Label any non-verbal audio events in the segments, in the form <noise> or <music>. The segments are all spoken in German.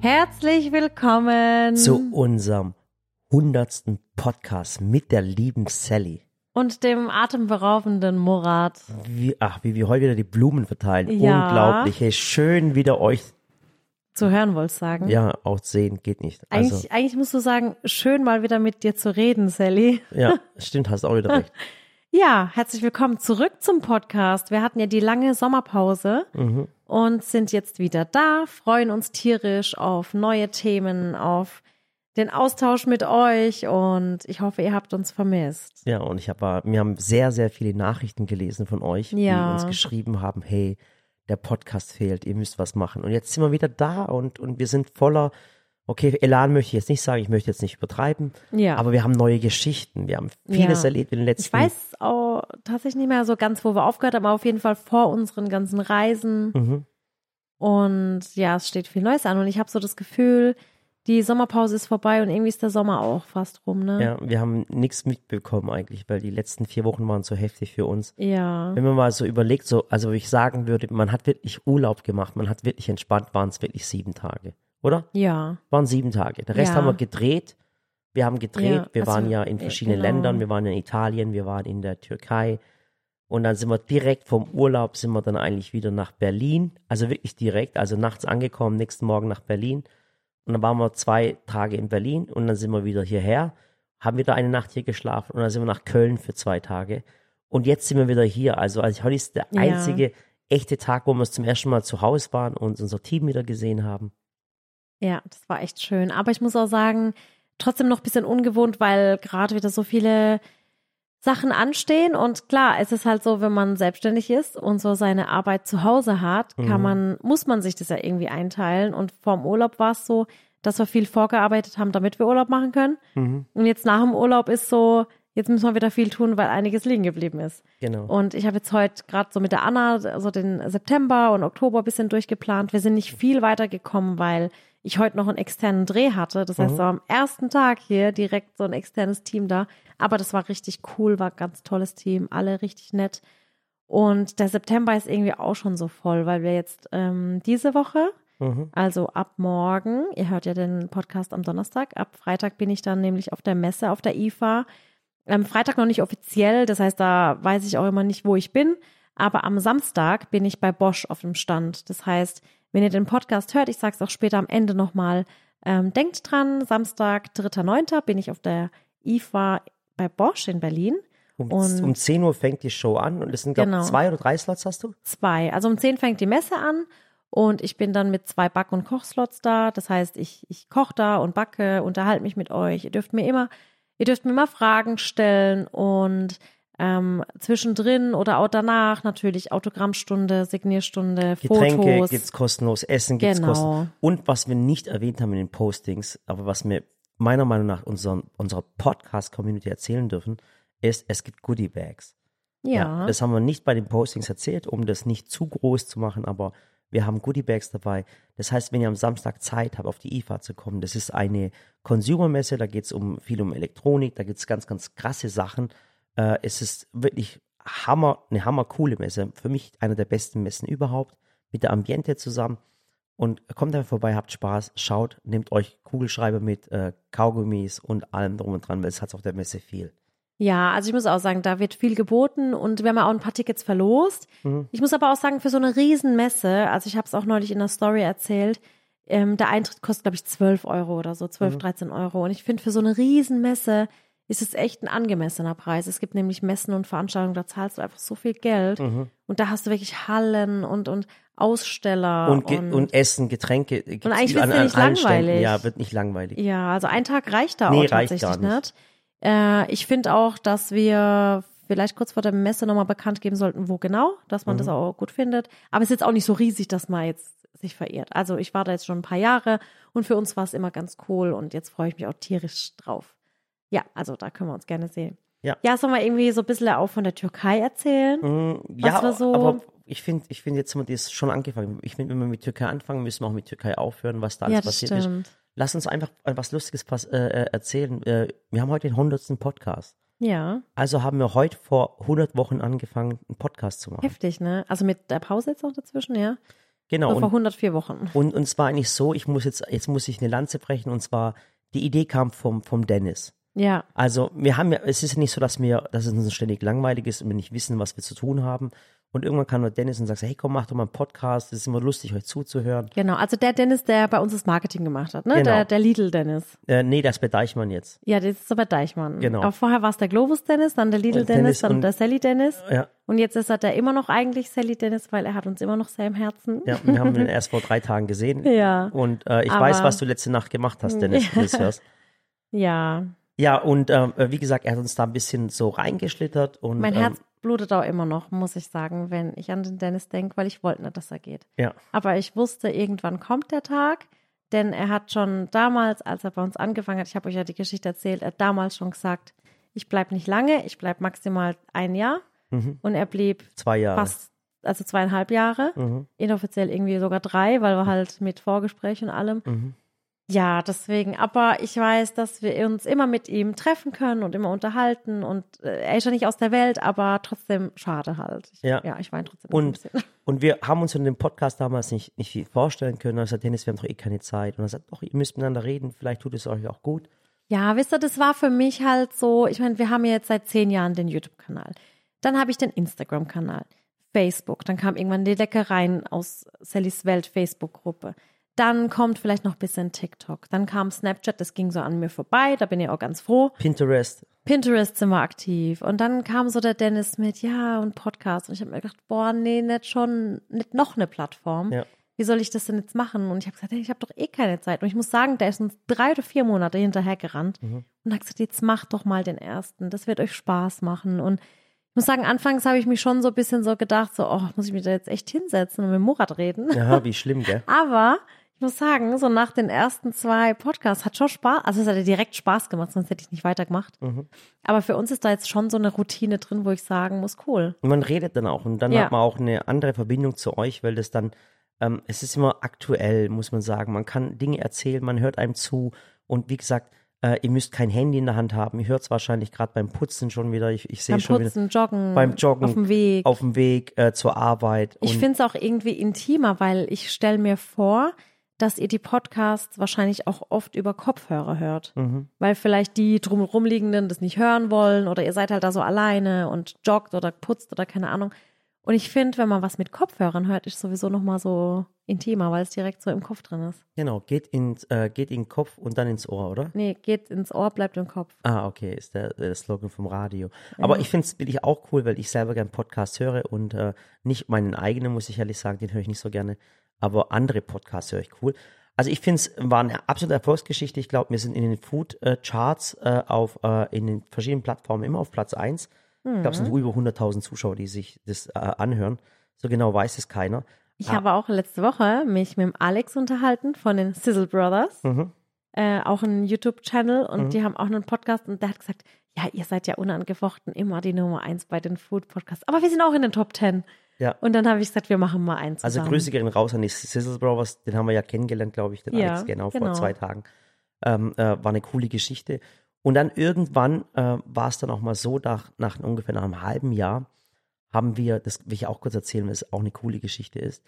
Herzlich willkommen zu unserem hundertsten Podcast mit der lieben Sally. und dem atemberaubenden Murat. Wie, ach, wie wir heute wieder die Blumen verteilen. Ja. Unglaublich. Hey, schön wieder euch, Zu hören wolltest sagen. ja, auch sehen, geht nicht. Also, Eigentlich, eigentlich musst du sagen, schön mal wieder mit dir zu reden, Sally. ja, <laughs> stimmt, hast auch wieder recht. <laughs> Ja, herzlich willkommen zurück zum Podcast. Wir hatten ja die lange Sommerpause Mhm. und sind jetzt wieder da, freuen uns tierisch auf neue Themen, auf den Austausch mit euch und ich hoffe, ihr habt uns vermisst. Ja, und ich habe, wir haben sehr, sehr viele Nachrichten gelesen von euch, Ja. die uns geschrieben haben, hey, der Podcast fehlt, ihr müsst was machen. Und jetzt sind wir wieder da und, und wir sind voller, okay, Elan möchte ich jetzt nicht sagen, ich möchte jetzt nicht übertreiben, Ja. aber wir haben neue Geschichten, wir haben vieles Ja. erlebt in den letzten Ich weiß auch tatsächlich nicht mehr so ganz, wo wir aufgehört haben, aber auf jeden Fall vor unseren ganzen Reisen. Mhm. Und ja, es steht viel Neues an. Und ich habe so das Gefühl, die Sommerpause ist vorbei und irgendwie ist der Sommer auch fast rum, ne? Ja, wir haben nichts mitbekommen eigentlich, weil die letzten vier Wochen waren so heftig für uns. Ja. Wenn man mal so überlegt, so, also ich sagen würde, man hat wirklich Urlaub gemacht, man hat wirklich entspannt, waren es wirklich sieben Tage, oder? Ja. Waren sieben Tage. Der Rest Ja. haben wir gedreht. Wir haben gedreht, Ja, wir also, waren ja in äh, verschiedenen genau. Ländern, wir waren in Italien, wir waren in der Türkei. Und dann sind wir direkt vom Urlaub, sind wir dann eigentlich wieder nach Berlin. Also wirklich direkt, also nachts angekommen, nächsten Morgen nach Berlin. Und dann waren wir zwei Tage in Berlin und dann sind wir wieder hierher, haben wieder eine Nacht hier geschlafen und dann sind wir nach Köln für zwei Tage. Und jetzt sind wir wieder hier. Also, also heute ist der Ja. einzige echte Tag, wo wir zum ersten Mal zu Hause waren und unser Team wieder gesehen haben. Ja, das war echt schön. Aber ich muss auch sagen, trotzdem noch ein bisschen ungewohnt, weil gerade wieder so viele Sachen anstehen. Und klar, es ist halt so, wenn man selbstständig ist und so seine Arbeit zu Hause hat, kann Mhm. man, muss man sich das ja irgendwie einteilen. Und vorm Urlaub war es so, dass wir viel vorgearbeitet haben, damit wir Urlaub machen können. Mhm. Und jetzt nach dem Urlaub ist so, jetzt müssen wir wieder viel tun, weil einiges liegen geblieben ist. Genau. Und ich habe jetzt heute gerade so mit der Anna so den September und Oktober ein bisschen durchgeplant. Wir sind nicht viel weitergekommen, weil ich heute noch einen externen Dreh hatte. Das heißt, so am ersten Tag hier direkt so ein externes Team da. Aber das war richtig cool, war ein ganz tolles Team, alle richtig nett. Und der September ist irgendwie auch schon so voll, weil wir jetzt ähm, diese Woche, Mhm. also ab morgen, ihr hört ja den Podcast am Donnerstag, ab Freitag bin ich dann nämlich auf der Messe, auf der IFA. Am Freitag noch nicht offiziell, das heißt, da weiß ich auch immer nicht, wo ich bin. Aber am Samstag bin ich bei Bosch auf dem Stand. Das heißt, wenn ihr den Podcast hört, ich sage es auch später am Ende nochmal, ähm, denkt dran, Samstag, 3.9. bin ich auf der IFA bei Bosch in Berlin. Um, Und- um 10 Uhr fängt die Show an und es sind, glaube Genau. zwei oder drei Slots hast du? Zwei. Also um 10 fängt die Messe an und ich bin dann mit zwei Back- und Kochslots da. Das heißt, ich, ich koche da und backe, unterhalte mich mit euch. Ihr dürft mir immer, ihr dürft mir immer Fragen stellen und ähm, zwischendrin oder auch danach natürlich Autogrammstunde, Signierstunde, Getränke Fotos. gibt's kostenlos, Essen gibt's Genau. kostenlos. Und was wir nicht erwähnt haben in den Postings, aber was wir meiner Meinung nach unseren, unserer Podcast-Community erzählen dürfen, ist, es gibt Goodie Bags. ja. Das haben wir nicht bei den Postings erzählt, um das nicht zu groß zu machen, aber wir haben Goodie Bags dabei. Das heißt, wenn ihr am Samstag Zeit habt, auf die IFA zu kommen, das ist eine Consumer-Messe, da geht es um, viel um Elektronik, da gibt es ganz, ganz krasse Sachen. Äh, es ist wirklich Hammer, eine hammercoole Messe. Für mich eine der besten Messen überhaupt, mit der Ambiente zusammen. Und kommt einfach vorbei, habt Spaß, schaut, nehmt euch Kugelschreiber mit, äh, Kaugummis und allem drum und dran, weil es hat auf der Messe viel. Ja, also ich muss auch sagen, da wird viel geboten und wir haben ja auch ein paar Tickets verlost. Mhm. Ich muss aber auch sagen, für so eine Riesenmesse, also ich habe es auch neulich in der Story erzählt, ähm, der Eintritt kostet, glaube ich, 12 Euro oder so, 12, Mhm. 13 Euro. Und ich finde, für so eine Riesenmesse ist es echt ein angemessener Preis. Es gibt nämlich Messen und Veranstaltungen, da zahlst du einfach so viel Geld. Mhm. Und da hast du wirklich Hallen und, und Aussteller. und, ge und Essen, Getränke. eigentlich überall wird's ja an nicht Ständen. langweilig. Ja, wird nicht langweilig. Ja, also ein Tag reicht da Nee, auch reicht tatsächlich gar nicht. nicht. Äh, ich finde auch, dass wir vielleicht kurz vor der Messe nochmal bekannt geben sollten, wo genau, dass man das Mhm. auch gut findet. Aber es ist jetzt auch nicht so riesig, dass man jetzt sich verirrt. Also ich war da jetzt schon ein paar Jahre und für uns war es immer ganz cool und jetzt freue ich mich auch tierisch drauf. Ja, also da können wir uns gerne sehen. Ja. Ja, sollen wir irgendwie so ein bisschen auch von der Türkei erzählen? Mm, Ja, war so- aber ich finde, ich finde jetzt haben wir das schon angefangen. Ich finde, wenn wir mit Türkei anfangen, müssen wir auch mit Türkei aufhören, was da alles ja, passiert ist. stimmt. Lass uns einfach was Lustiges äh, äh, erzählen. Äh, wir haben heute den 100. Podcast. Ja, Also haben wir heute vor 100 Wochen angefangen, einen Podcast zu machen. heftig, ne? Also mit der Pause jetzt noch dazwischen, ja? Genau. So Und, vor 104 Wochen. und, und zwar eigentlich so, ich muss jetzt, jetzt muss ich eine Lanze brechen und zwar, die Idee kam vom, vom Dennis. Ja. Also wir haben ja, es ist ja nicht so, dass wir, dass es uns ständig langweilig ist und wir nicht wissen, was wir zu tun haben. Und irgendwann kam nur Dennis und sagt, hey komm, mach doch mal einen Podcast, es ist immer lustig, euch zuzuhören. Genau, also der Dennis, der bei uns das Marketing gemacht hat, ne? Genau. Der, der Lidl-Dennis. Äh, nee, das bei Deichmann jetzt. Ja, das ist aber Deichmann. Genau. Aber vorher war es der Globus-Dennis, dann der Lidl-Dennis, Dennis dann der Sally-Dennis. Ja, Und jetzt ist er der immer noch eigentlich Sally-Dennis, weil er hat uns immer noch sehr im Herzen. ja, wir haben ihn <laughs> erst vor drei Tagen gesehen. Ja. Und äh, ich Aber- weiß, was du letzte Nacht gemacht hast, Dennis, <laughs> wenn du das hörst. Ja. Ja, und ähm, wie gesagt, er hat uns da ein bisschen so reingeschlittert und Mein ähm, Herz blutet auch immer noch, muss ich sagen, wenn ich an den Dennis denke, weil ich wollte nicht, dass er geht. ja, Aber ich wusste, irgendwann kommt der Tag, denn er hat schon damals, als er bei uns angefangen hat, ich habe euch ja die Geschichte erzählt, er hat damals schon gesagt, ich bleibe nicht lange, ich bleibe maximal ein Jahr. mhm. Und er blieb zwei Jahre. fast, also zweieinhalb Jahre, Mhm. inoffiziell irgendwie sogar drei, weil wir halt mit Vorgespräch und allem. Mhm. Ja, deswegen. Aber ich weiß, dass wir uns immer mit ihm treffen können und immer unterhalten. Und äh, er ist ja nicht aus der Welt, aber trotzdem schade halt. Ich, Ja. ja, ich weine trotzdem. Und-. <laughs> Und wir haben uns in dem Podcast damals nicht, nicht viel vorstellen können. Er sagt, Dennis, wir haben doch eh keine Zeit. Und er sagt, doch, ihr müsst miteinander reden, vielleicht tut es euch auch gut. Ja, wisst ihr, das war für mich halt so, ich meine, wir haben ja jetzt seit zehn Jahren den YouTube-Kanal. Dann habe ich den Instagram-Kanal, Facebook, dann kam irgendwann die Leckereien aus Sallys Welt Facebook-Gruppe. Dann kommt vielleicht noch ein bisschen TikTok. Dann kam Snapchat, das ging so an mir vorbei, da bin ich auch ganz froh. Pinterest, Pinterest sind wir aktiv. Und dann kam so der Dennis mit, ja, und Podcast. Und ich habe mir gedacht, boah, nee, nicht schon, nicht noch eine Plattform. Ja. Wie soll ich das denn jetzt machen? Und ich habe gesagt, hey, ich habe doch eh keine Zeit. Und ich muss sagen, der ist uns drei oder vier Monate hinterhergerannt Mhm. und hat gesagt, jetzt macht doch mal den ersten. Das wird euch Spaß machen. Und ich muss sagen, anfangs habe ich mich schon so ein bisschen so gedacht, so, oh, muss ich mich da jetzt echt hinsetzen und mit Murat reden? ja, wie schlimm, gell? <laughs> Aber ich muss sagen, so nach den ersten zwei Podcasts hat schon Spaß, also es hat ja direkt Spaß gemacht, sonst hätte ich nicht weitergemacht. Mhm. Aber für uns ist da jetzt schon so eine Routine drin, wo ich sagen muss, cool. Und man redet dann auch. Und dann Ja. hat man auch eine andere Verbindung zu euch, weil das dann, ähm, es ist immer aktuell, muss man sagen. Man kann Dinge erzählen, man hört einem zu. Und wie gesagt, äh, ihr müsst kein Handy in der Hand haben. Ihr hört es wahrscheinlich gerade beim Putzen schon wieder. Ich, ich sehe Beim schon wieder Putzen, Joggen, beim Joggen, auf dem Weg. auf dem Weg äh, zur Arbeit. ich finde es auch irgendwie intimer, weil ich stelle mir vor, dass ihr die Podcasts wahrscheinlich auch oft über Kopfhörer hört. Mhm. Weil vielleicht die drumherum liegenden das nicht hören wollen oder ihr seid halt da so alleine und joggt oder putzt oder keine Ahnung. Und ich finde, wenn man was mit Kopfhörern hört, ist sowieso nochmal so intimer, weil es direkt so im Kopf drin ist. Genau, geht, ins, äh, geht in den Kopf und dann ins Ohr, oder? Nee, geht ins Ohr, bleibt im Kopf. Ah, okay, ist der, der Slogan vom Radio. Aber ich finde es wirklich auch cool, weil ich selber gern Podcasts höre und äh, nicht meinen eigenen, muss ich ehrlich sagen, den höre ich nicht so gerne, aber andere Podcasts höre ich cool. Also ich finde es war eine absolute Erfolgsgeschichte. Ich glaube, wir sind in den Food-Charts äh, auf äh, in den verschiedenen Plattformen immer auf Platz 1. Ich glaube, es sind über 100.000 Zuschauer, die sich das äh, anhören. So genau weiß es keiner. Ich Ah. habe auch letzte Woche mich mit dem Alex unterhalten von den Sizzle Brothers, Mhm. äh, auch einen YouTube-Channel und die haben auch einen Podcast und der hat gesagt, ja, ihr seid ja unangefochten immer die Nummer eins bei den Food-Podcasts, aber wir sind auch in den Top Ten. Ja. Und dann habe ich gesagt, wir machen mal eins Also. Grüße gehen raus an die Sizzle Brothers, den haben wir ja kennengelernt, glaube ich, den Ja, Alex genau, vor genau. zwei Tagen. Ähm, äh, war eine coole Geschichte. Und dann irgendwann äh, war es dann auch mal so, nach, nach ungefähr nach einem halben Jahr haben wir, das will ich auch kurz erzählen, weil es auch eine coole Geschichte ist,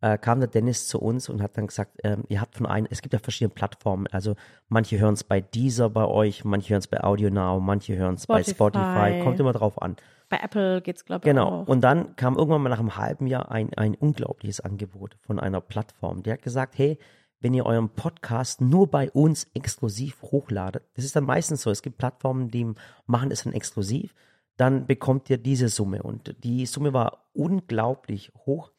äh, kam der Dennis zu uns und hat dann gesagt, ähm, ihr habt von einem, es gibt ja verschiedene Plattformen, also manche hören es bei Deezer bei euch, manche hören es bei Audio Now, manche hören es bei. Spotify, kommt immer drauf an. Bei Apple geht's glaube ich Genau. auch. Und dann kam irgendwann mal nach einem halben Jahr ein, ein unglaubliches Angebot von einer Plattform. Die hat gesagt, hey, wenn ihr euren Podcast nur bei uns exklusiv hochladet, das ist dann meistens so, es gibt Plattformen, die machen es dann exklusiv, dann bekommt ihr diese Summe. Und die Summe war unglaublich hoch.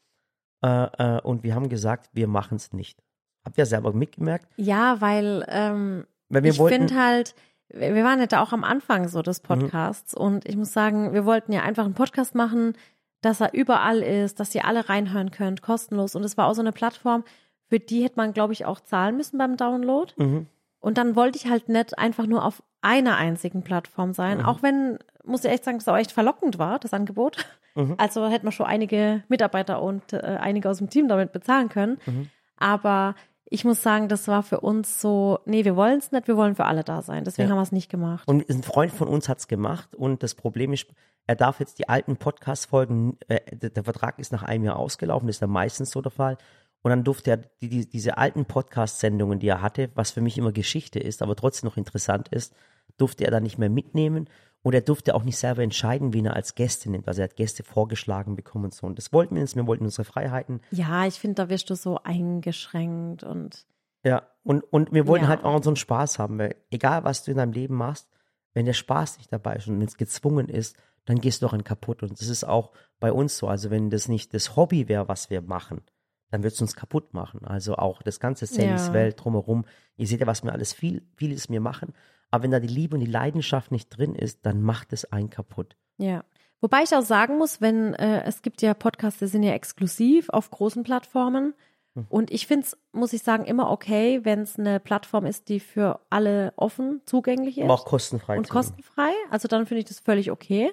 Äh, äh, und wir haben gesagt, wir machen es nicht. Habt ihr selber mitgemerkt? ja, weil ähm, ich finde halt, wir waren ja da auch am Anfang so des Mhm. Podcasts und ich muss sagen, wir wollten ja einfach einen Podcast machen, dass er überall ist, dass ihr alle reinhören könnt, kostenlos. Und es war auch so eine Plattform, für die hätte man, glaube ich, auch zahlen müssen beim Download. Mhm. Und dann wollte ich halt nicht einfach nur auf einer einzigen Plattform sein, Mhm. auch wenn, muss ich echt sagen, es auch echt verlockend war, das Angebot. Mhm. <laughs> Also hätten wir schon einige Mitarbeiter und äh, einige aus dem Team damit bezahlen können. Mhm. Aber ich muss sagen, das war für uns so, nee, wir wollen es nicht, wir wollen für alle da sein. Deswegen Ja. haben wir es nicht gemacht. Und ein Freund von uns hat es gemacht und das Problem ist, er darf jetzt die alten Podcast-Folgen, äh, der der Vertrag ist nach einem Jahr ausgelaufen, das ist dann meistens so der Fall. Und dann durfte er die, die, diese alten Podcast-Sendungen, die er hatte, was für mich immer Geschichte ist, aber trotzdem noch interessant ist, durfte er dann nicht mehr mitnehmen und er durfte auch nicht selber entscheiden, wen er als Gäste nimmt. Also er hat Gäste vorgeschlagen bekommen und so. Und das wollten wir uns, wir wollten unsere Freiheiten. Ja, ich finde, da wirst du so eingeschränkt und. Ja, und, und wir wollten Ja. halt auch einen Spaß haben, weil egal was du in deinem Leben machst, wenn der Spaß nicht dabei ist und wenn es gezwungen ist, dann gehst du daran kaputt. Und das ist auch bei uns so. Also wenn das nicht das Hobby wäre, was wir machen, dann wird es uns kaputt machen. Also auch das ganze Sallys Ja. Welt drumherum. Ihr seht ja, was wir alles viel, vieles mir machen. Aber wenn da die Liebe und die Leidenschaft nicht drin ist, dann macht es einen kaputt. Ja. Wobei ich auch sagen muss, wenn äh, es gibt ja Podcasts, die sind ja exklusiv auf großen Plattformen. Hm. Und ich finde es, muss ich sagen, immer okay, wenn es eine Plattform ist, die für alle offen zugänglich ist Aber auch kostenfrei. und kostenfrei. Also dann finde ich das völlig okay.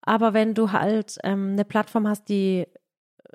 Aber wenn du halt ähm, eine Plattform hast, die,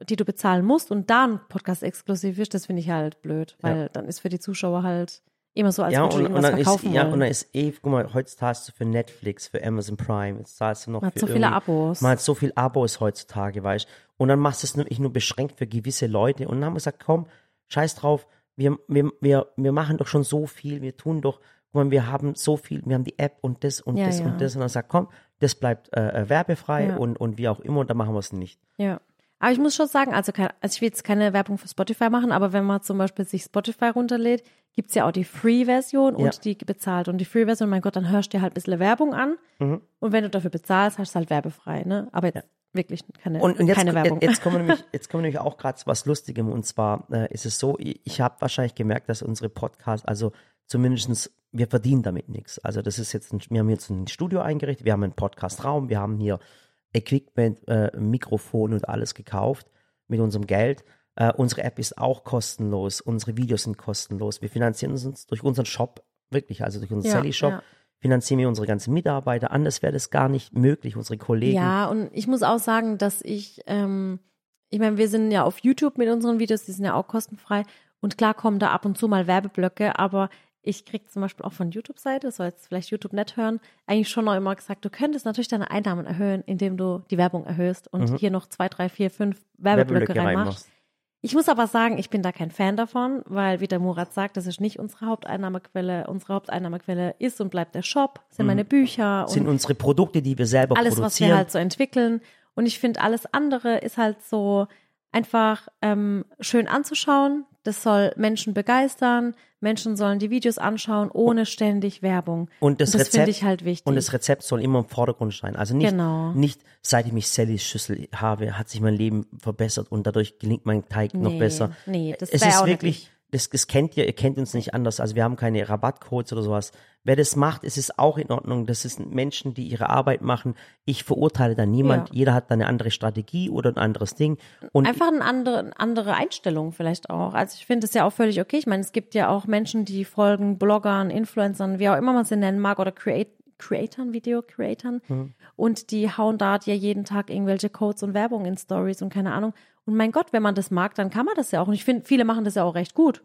die du bezahlen musst und da ein Podcast exklusiv ist, das finde ich halt blöd, weil dann ist für die Zuschauer halt immer so, als ja, du und, und dann ist, ja, wollen. und dann ist eh, guck mal, heute zahlst du für Netflix, für Amazon Prime, jetzt zahlst du noch Man hat für so viele Abos. Man hat so viel Abos heutzutage, weißt Und dann machst du es wirklich nur beschränkt für gewisse Leute. Und dann haben wir gesagt, komm, scheiß drauf, wir, wir, wir, wir machen doch schon so viel, wir tun doch, guck mal, wir haben so viel, wir haben die App und das und Ja, das ja. und das. Und dann sagt, komm, das bleibt äh, äh, werbefrei Ja. und, und wie auch immer, und dann machen wir es nicht. Ja. Aber ich muss schon sagen, also, kein, also ich will jetzt keine Werbung für Spotify machen, aber wenn man zum Beispiel sich Spotify runterlädt, gibt's ja auch die Free-Version und Ja. die bezahlt. Und die Free-Version, mein Gott, dann hörst du dir halt ein bisschen Werbung an. Mhm. Und wenn du dafür bezahlst, hast du halt werbefrei, ne? Aber jetzt wirklich keine, Und, und jetzt, keine Werbung. jetzt, kommen wir <laughs> nämlich, jetzt kommen nämlich auch gerade zu was Lustigem. Und zwar äh, ist es so, ich, ich habe wahrscheinlich gemerkt, dass unsere Podcasts, also zumindestens wir verdienen damit nichts. Also das ist jetzt, ein, wir haben jetzt ein Studio eingerichtet, wir haben einen Podcast-Raum, wir haben hier Equipment, äh, Mikrofon und alles gekauft mit unserem Geld. Äh, unsere App ist auch kostenlos, unsere Videos sind kostenlos. Wir finanzieren uns durch unseren Shop, wirklich, also durch unseren Ja, Sally-Shop, ja. finanzieren wir unsere ganzen Mitarbeiter. Anders wäre das gar nicht möglich, unsere Kollegen. Ja, und ich muss auch sagen, dass ich, ähm, ich meine, wir sind ja auf YouTube mit unseren Videos, die sind ja auch kostenfrei. Und klar kommen da ab und zu mal Werbeblöcke, aber ich krieg zum Beispiel auch von YouTube-Seite, das soll jetzt vielleicht YouTube nicht hören, eigentlich schon noch immer gesagt, du könntest natürlich deine Einnahmen erhöhen, indem du die Werbung erhöhst und hier noch zwei, drei, vier, fünf Werbeblöcke, reinmachst. Ich muss aber sagen, ich bin da kein Fan davon, weil, wie der Murat sagt, das ist nicht unsere Haupteinnahmequelle. Unsere Haupteinnahmequelle ist und bleibt der Shop, sind meine Bücher sind und unsere Produkte, die wir selber alles, was produzieren. wir halt so entwickeln. Und ich finde, alles andere ist halt so einfach ähm, schön anzuschauen. Das soll Menschen begeistern. Menschen sollen die Videos anschauen, ohne ständig Werbung. Und das, das Rezept finde ich halt wichtig. Und das Rezept soll immer im Vordergrund stehen. Also nicht, Genau. nicht seit ich mich Sallys Schüssel habe, hat sich mein Leben verbessert und dadurch gelingt mein Teig noch Nee, besser. nee, das es ist auch nicht wirklich, das, das kennt ihr, ihr kennt uns nicht anders. Also wir haben keine Rabattcodes oder sowas. Wer das macht, es ist auch in Ordnung. Das sind Menschen, die ihre Arbeit machen. Ich verurteile da niemand. Ja. Jeder hat da eine andere Strategie oder ein anderes Ding. Und Einfach eine andere, eine andere Einstellung vielleicht auch. Also ich finde es ja auch völlig okay. Ich meine, es gibt ja auch Menschen, die folgen Bloggern, Influencern, wie auch immer man sie nennen mag, oder Create, Creatoren, Video-Creatoren. Mhm. Und die hauen da ja jeden Tag irgendwelche Codes und Werbung in Stories und keine Ahnung. Und mein Gott, wenn man das mag, dann kann man das ja auch. Und ich finde, viele machen das ja auch recht gut.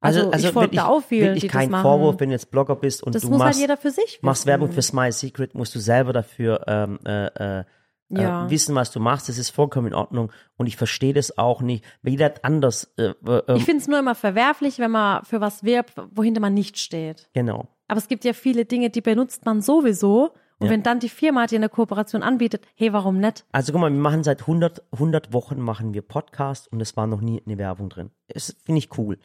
Also, ich folge da auch vielen, die kein das machen. Vorwurf, wenn du jetzt Blogger bist und Das du muss machst, halt jeder für sich machst. Werbung für Smile Secret, musst du selber dafür ähm, äh, äh, Ja. äh, wissen, was du machst. Das ist vollkommen in Ordnung und ich verstehe das auch nicht. Weil jeder hat anders. Äh, äh, ähm, Ich finde es nur immer verwerflich, wenn man für was wirbt, wohinter man nicht steht. genau. Aber es gibt ja viele Dinge, die benutzt man sowieso. Und Ja. wenn dann die Firma dir eine Kooperation anbietet, hey, warum nicht? Also guck mal, wir machen seit 100, 100 Wochen machen wir Podcast und es war noch nie eine Werbung drin. Das finde ich cool.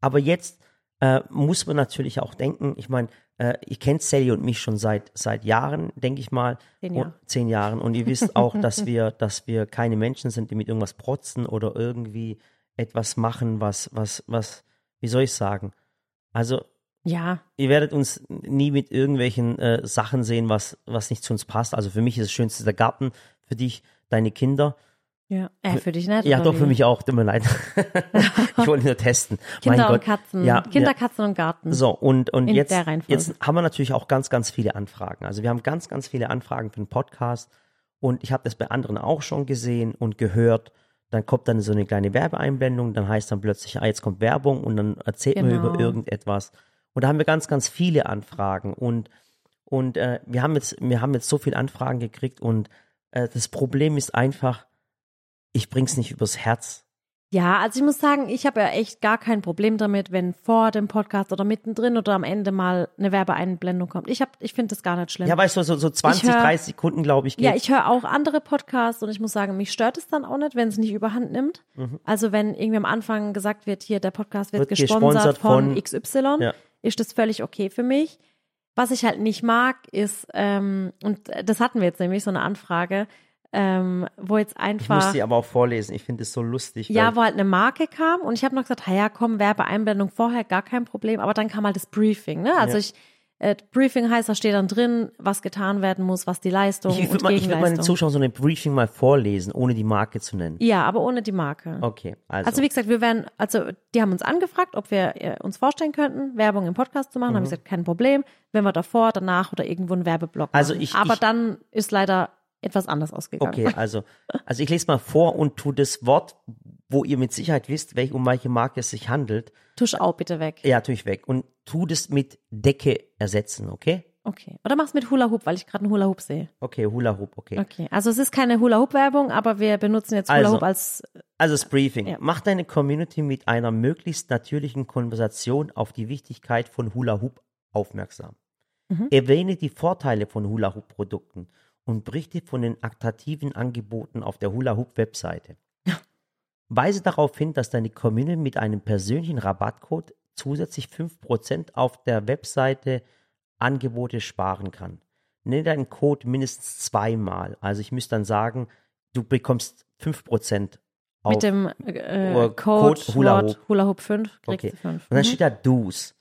Aber jetzt äh, muss man natürlich auch denken, ich meine, äh, ihr kennt Sally und mich schon seit, seit Jahren, denke ich mal. Zehn Jahre. Und, zehn Jahren. Und ihr wisst auch, dass <laughs> wir, dass wir keine Menschen sind, die mit irgendwas protzen oder irgendwie etwas machen, was, was, was, wie soll ich sagen? Also Ja, ihr werdet uns nie mit irgendwelchen äh, Sachen sehen, was, was nicht zu uns passt. Also für mich ist das Schönste der Garten, für dich deine Kinder. ja. Äh, für dich nicht. Ja, doch, für mich auch, tut mir leid. <laughs> ich wollte nur testen. Kinder und. Katzen. Ja, Kinder. Katzen und Garten. So, und, und In jetzt, jetzt haben wir natürlich auch ganz, ganz viele Anfragen. Also wir haben ganz, ganz viele Anfragen für den Podcast. Und ich habe das bei anderen auch schon gesehen und gehört. Dann kommt dann so eine kleine Werbeeinblendung, dann heißt dann plötzlich, ah, jetzt kommt Werbung und dann erzählt man Genau. über irgendetwas. Und da haben wir ganz, ganz viele Anfragen. Und, und äh, wir, haben jetzt, wir haben jetzt so viele Anfragen gekriegt und äh, das Problem ist einfach, ich bring's nicht übers Herz. Ja, also ich muss sagen, ich habe ja echt gar kein Problem damit, wenn vor dem Podcast oder mittendrin oder am Ende mal eine Werbeeinblendung kommt. Ich hab, ich finde das gar nicht schlimm. Ja, weißt du, so, so 20, Ich hör- 30 Sekunden, glaube ich, geht. Ja, ich höre auch andere Podcasts und ich muss sagen, mich stört es dann auch nicht, wenn es nicht überhand nimmt. Also wenn irgendwie am Anfang gesagt wird, hier der Podcast wird, Mhm. Wird gesponsert, gesponsert von, von- XY, Ja. Ist das völlig okay für mich. Was ich halt nicht mag, ist, ähm, und das hatten wir jetzt nämlich, so eine Anfrage, ähm, wo jetzt ich einfach. muss die aber auch vorlesen. Ich finde es so lustig. Ja, wo halt eine Marke kam und ich habe noch gesagt, ja, komm, Werbeeinblendung vorher, gar kein Problem. Aber dann kam halt das Briefing, ne? Also Ja. ich, äh, Briefing heißt, da steht dann drin, was getan werden muss, was die Leistung ich, ich und würde mal, ich würd meinen. Zuschauern so eine Briefing mal vorlesen, ohne die Marke zu nennen. ja, aber ohne die Marke. Okay, also. Also wie gesagt, wir werden, also die haben uns angefragt, ob wir äh, uns vorstellen könnten, Werbung im Podcast zu machen. Haben wir gesagt, kein Problem, wenn wir davor, danach oder irgendwo einen Werbeblock machen. Also ich- aber ich- dann ist leider etwas anders ausgegangen. Okay, also, also ich lese mal vor und tu das Wort, wo ihr mit Sicherheit wisst, welch, um welche Marke es sich handelt, Tusch auch bitte weg. ja, tue ich weg. Und tu das mit Decke ersetzen, okay? Okay. Oder mach's mit Hula Hoop, weil ich gerade einen Hula Hoop sehe. Okay, Hula Hoop, okay. Okay. Also es ist keine Hula Hoop Werbung, aber wir benutzen jetzt Hula Also, Hoop als Also das Briefing. Ja. Mach deine Community mit einer möglichst natürlichen Konversation auf die Wichtigkeit von Hula Hoop aufmerksam. Mhm. Erwähne die Vorteile von Hula Hoop Produkten und berichte von den attraktiven Angeboten auf der Hula Hoop Webseite. Weise darauf hin, dass deine Community mit einem persönlichen Rabattcode zusätzlich 5% auf der Webseite Angebote sparen kann. Nenne deinen Code mindestens zweimal. Also ich müsste dann sagen, du bekommst 5% auf. mit dem äh, Code, Code Hula Hoop. Hula Hoop 5 kriegst Okay. du 5. Und dann steht da Do's.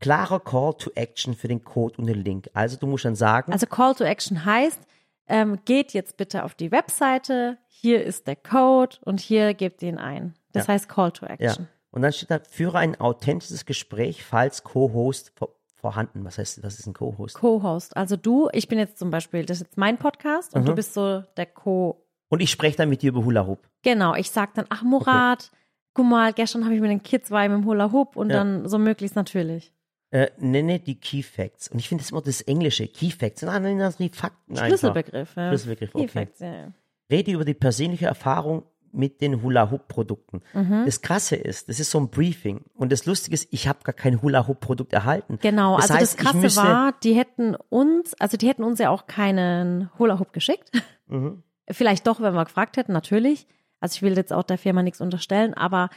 Klarer Call to Action für den Code und den Link. Also du musst dann sagen, Also Call to Action heißt, ähm, geht jetzt bitte auf die Webseite, hier ist der Code und hier gebt ihn ein. Das Ja. heißt Call to ja. Action. Und dann steht da, führe ein authentisches Gespräch, falls Co-Host vor, vorhanden. Was heißt, was ist ein Co-Host? Co-Host. Also du, ich bin jetzt zum Beispiel, das ist jetzt mein Podcast und Mhm. du bist so der Co. Und ich spreche dann mit dir über Hula Hoop. Genau, ich sag dann, ach Murat, guck mal, gestern habe ich mit den Kids war mit dem Hula Hoop und Ja. dann so möglichst natürlich. Äh, nenne die Key Facts. Und ich finde das immer das Englische. Key Facts. Nein, nein, das sind die Fakten einfach. Schlüsselbegriff. Ja. Schlüsselbegriff, okay. Effekt, ja. Rede über die persönliche Erfahrung mit den Hula Hoop Produkten. Mhm. Das Krasse ist, das ist so ein Briefing. Und das Lustige ist, ich habe gar kein Hula Hoop Produkt erhalten. Genau, Das also heißt, das Krasse müsste, war, die hätten uns, also die hätten uns ja auch keinen Hula Hoop geschickt. Mhm. Vielleicht doch, wenn wir gefragt hätten, natürlich. Also ich will jetzt auch der Firma nichts unterstellen, aber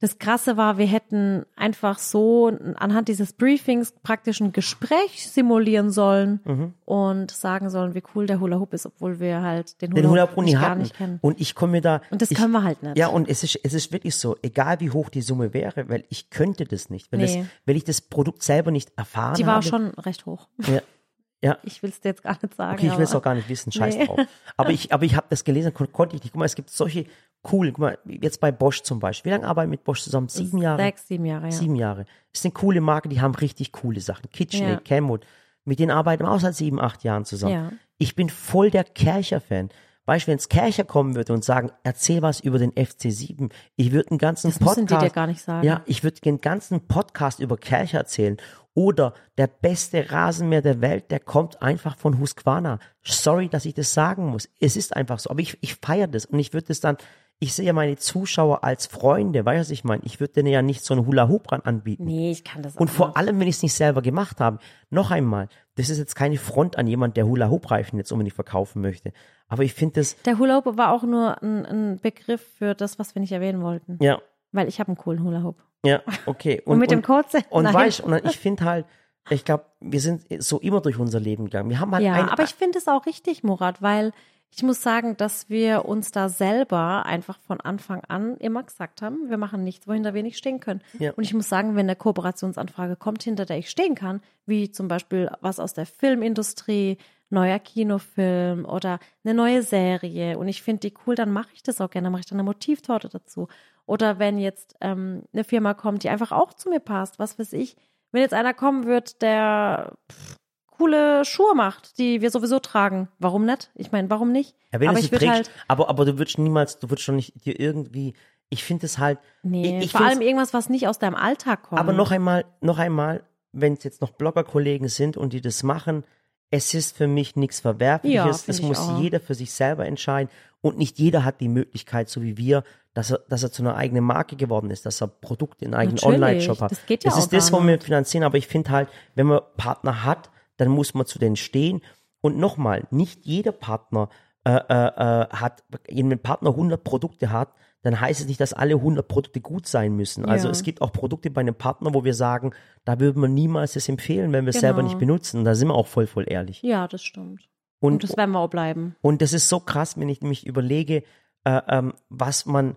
das Krasse war, wir hätten einfach so anhand dieses Briefings praktisch ein Gespräch simulieren sollen Mhm. und sagen sollen, wie cool der Hula Hoop ist, obwohl wir halt den Hula, den Hula Hoop nicht gar nicht kennen. Und ich komme mir da. Und das ich, können wir halt nicht. Ja, und es ist, es ist wirklich so, egal wie hoch die Summe wäre, weil ich könnte das nicht, weil, Nee. das, weil ich das Produkt selber nicht erfahren Die war habe. schon recht hoch. Ja, ja. Ich will es dir jetzt gar nicht sagen. Okay, ich will es auch gar nicht wissen, scheiß Nee. drauf. Aber ich, aber ich habe das gelesen, kon konnte ich nicht. Guck mal, es gibt solche coolen, guck mal, jetzt bei Bosch zum Beispiel. Wie lange arbeiten wir mit Bosch zusammen? Sieben Jahre? Sechs, sieben Jahre, ja. Sieben Jahre. Das eine coole Marke, die haben richtig coole Sachen. KitchenAid, Ja. Kenwood. Mit denen arbeiten wir auch seit sieben, acht Jahren zusammen. Ja. Ich bin voll der Kercher-Fan. Du, wenn Kercher kommen würde und sagen, erzähl was über den FC7, ich würde einen ganzen Das Podcast. die dir gar nicht sagen. Ja, ich würde den ganzen Podcast über Kercher erzählen. Oder der beste Rasenmäher der Welt, der kommt einfach von Husqvarna. Sorry, dass ich das sagen muss. Es ist einfach so. Aber ich, ich feiere das und ich würde das dann, ich sehe meine Zuschauer als Freunde, weißt du, was ich meine? Ich würde denen ja nicht so einen Hula-Hoop ran anbieten. Nee, ich kann das auch Und vor nicht. allem, wenn ich es nicht selber gemacht habe, noch einmal, das ist jetzt keine Front an jemand, der Hula-Hoop-Reifen jetzt unbedingt verkaufen möchte. Aber ich finde das, Der Hula Hoop war auch nur ein, ein Begriff für das, was wir nicht erwähnen wollten. ja, Weil ich habe einen coolen Hula Hoop. ja, okay. <laughs> Und, mit dem Code Und Nein. weißt und ich finde halt, ich glaube, wir sind so immer durch unser Leben gegangen. Wir haben halt Ja, ein, aber ich finde es auch richtig, Murat, weil ich muss sagen, dass wir uns da selber einfach von Anfang an immer gesagt haben, wir machen nichts, wohinter wir nicht stehen können. Ja. Und ich muss sagen, wenn eine Kooperationsanfrage kommt, hinter der ich stehen kann, wie zum Beispiel was aus der Filmindustrie, neuer Kinofilm oder eine neue Serie und ich finde die cool, dann mache ich das auch gerne, mache ich dann eine Motivtorte dazu. Oder wenn jetzt ähm, eine Firma kommt, die einfach auch zu mir passt, was weiß ich, wenn jetzt einer kommen wird, der pff, coole Schuhe macht, die wir sowieso tragen, warum nicht? Ich meine, warum nicht? ja, wenn aber du ich trägst, halt, aber, aber du würdest niemals, du würdest schon nicht dir irgendwie, ich finde es halt, nee, ich, ich vor allem irgendwas, was nicht aus deinem Alltag kommt. aber noch einmal, noch einmal, wenn es jetzt noch Bloggerkollegen sind und die das machen, es ist für mich nichts Verwerfliches. Ja, ich muss auch. jeder für sich selber entscheiden. Und nicht jeder hat die Möglichkeit, so wie wir, dass er, dass er zu einer eigenen Marke geworden ist, dass er Produkte in einen eigenen Online-Shop hat. das geht ja das auch ist das, wo wir finanzieren. Aber ich finde halt, wenn man Partner hat, dann muss man zu denen stehen. Und nochmal, nicht jeder Partner äh, äh, äh, hat, wenn ein Partner 100 Produkte hat, dann heißt es nicht, dass alle 100 Produkte gut sein müssen. Also Ja. es gibt auch Produkte bei einem Partner, wo wir sagen, da würden wir niemals das empfehlen, wenn wir es selber Genau. nicht benutzen. Da sind wir auch voll, voll ehrlich. Ja, das stimmt. Und, Und das werden wir auch bleiben. und das ist so krass, wenn ich mich überlege, äh, ähm, was man,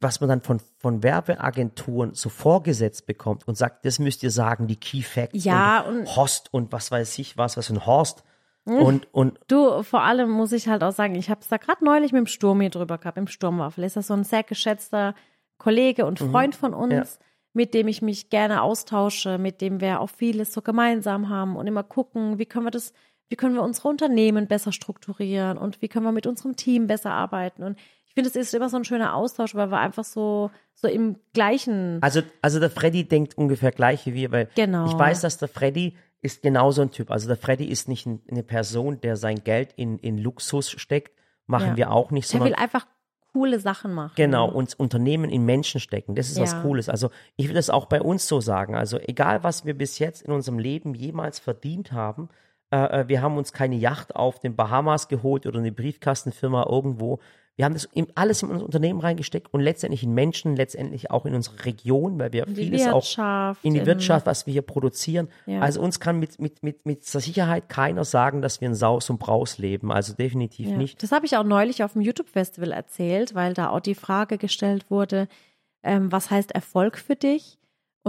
was man dann von, von Werbeagenturen so vorgesetzt bekommt und sagt, das müsst ihr sagen, die Key Facts Ja, und, und- Host und was weiß ich was, was für ein Horst. Und, und Du, vor allem muss ich halt auch sagen, ich habe es da gerade neulich mit dem Sturm hier drüber gehabt, im Sturmwaffel. Ist das so ein sehr geschätzter Kollege und Freund von uns, Ja. mit dem ich mich gerne austausche, mit dem wir auch vieles so gemeinsam haben und immer gucken, wie können wir das, wie können wir unsere Unternehmen besser strukturieren und wie können wir mit unserem Team besser arbeiten. Und finde, es ist immer so ein schöner Austausch, weil wir einfach so, so im gleichen also, also der Freddy denkt ungefähr gleich wie wir, weil Genau. ich weiß, dass der Freddy ist genauso ein Typ. Also der Freddy ist nicht ein, eine Person, der sein Geld in, in Luxus steckt. Machen Ja. wir auch nicht, Der sondern will einfach coole Sachen machen. Genau, uns Unternehmen in Menschen stecken. Das ist was Ja. Cooles. Also ich will das auch bei uns so sagen. Also egal, was wir bis jetzt in unserem Leben jemals verdient haben, äh, äh, wir haben uns keine Yacht auf den Bahamas geholt oder eine Briefkastenfirma irgendwo. Wir haben das in, alles in unser Unternehmen reingesteckt und letztendlich in Menschen, letztendlich auch in unsere Region, weil wir In die vieles auch in die in- Wirtschaft, was wir hier produzieren. Ja. Also uns kann mit, mit, mit, mit Sicherheit keiner sagen, dass wir ein Saus und Braus leben. Also definitiv Ja. nicht. Das habe ich auch neulich auf dem YouTube-Festival erzählt, weil da auch die Frage gestellt wurde, ähm, was heißt Erfolg für dich?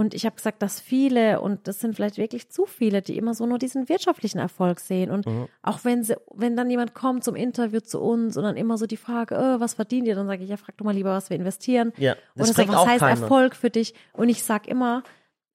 Und ich habe gesagt, dass viele, und das sind vielleicht wirklich zu viele, die immer so nur diesen wirtschaftlichen Erfolg sehen. Und Mhm. auch wenn sie, wenn dann jemand kommt zum Interview zu uns und dann immer so die Frage, äh, was verdient ihr? Dann sage ich, ja, frag doch mal lieber, was wir investieren. Ja, das Oder so, was heißt keiner. Erfolg für dich? Und ich sag immer,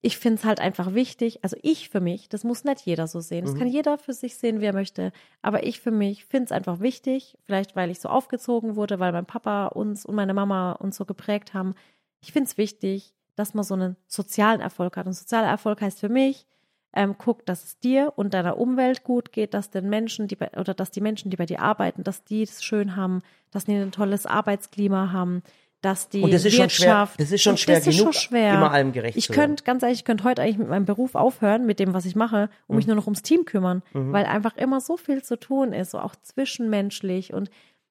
ich finde es halt einfach wichtig, also ich für mich, das muss nicht jeder so sehen. Das Mhm. kann jeder für sich sehen, wie er möchte. Aber ich für mich finde es einfach wichtig, vielleicht weil ich so aufgezogen wurde, weil mein Papa uns und meine Mama uns so geprägt haben. Ich finde es wichtig, dass man so einen sozialen Erfolg hat. Und sozialer Erfolg heißt für mich, ähm, guck, dass es dir und deiner Umwelt gut geht, dass den Menschen, die bei, oder dass die Menschen, die bei dir arbeiten, dass die es schön haben, dass die ein tolles Arbeitsklima haben, dass die Und das ist schon schwer, Wirtschaft, das ist schon schwer das ist genug, schon schwer. immer allem gerecht Ich zu werden. könnte, ganz ehrlich, ich könnte heute eigentlich mit meinem Beruf aufhören, mit dem, was ich mache, und Mhm. mich nur noch ums Team kümmern, weil einfach immer so viel zu tun ist, so auch zwischenmenschlich. Und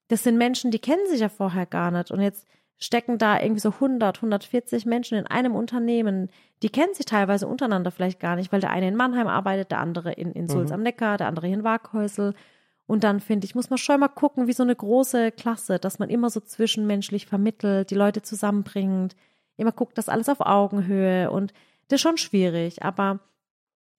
das sind Menschen, die kennen sich ja vorher gar nicht. Und jetzt stecken da irgendwie so 100, 140 Menschen in einem Unternehmen. Die kennen sich teilweise untereinander vielleicht gar nicht, weil der eine in Mannheim arbeitet, der andere in, in Sulz Mhm. am Neckar, der andere hier in Waghäusel. Und dann finde ich, muss man schon mal gucken, wie so eine große Klasse, dass man immer so zwischenmenschlich vermittelt, die Leute zusammenbringt, immer guckt, dass alles auf Augenhöhe und das ist schon schwierig, aber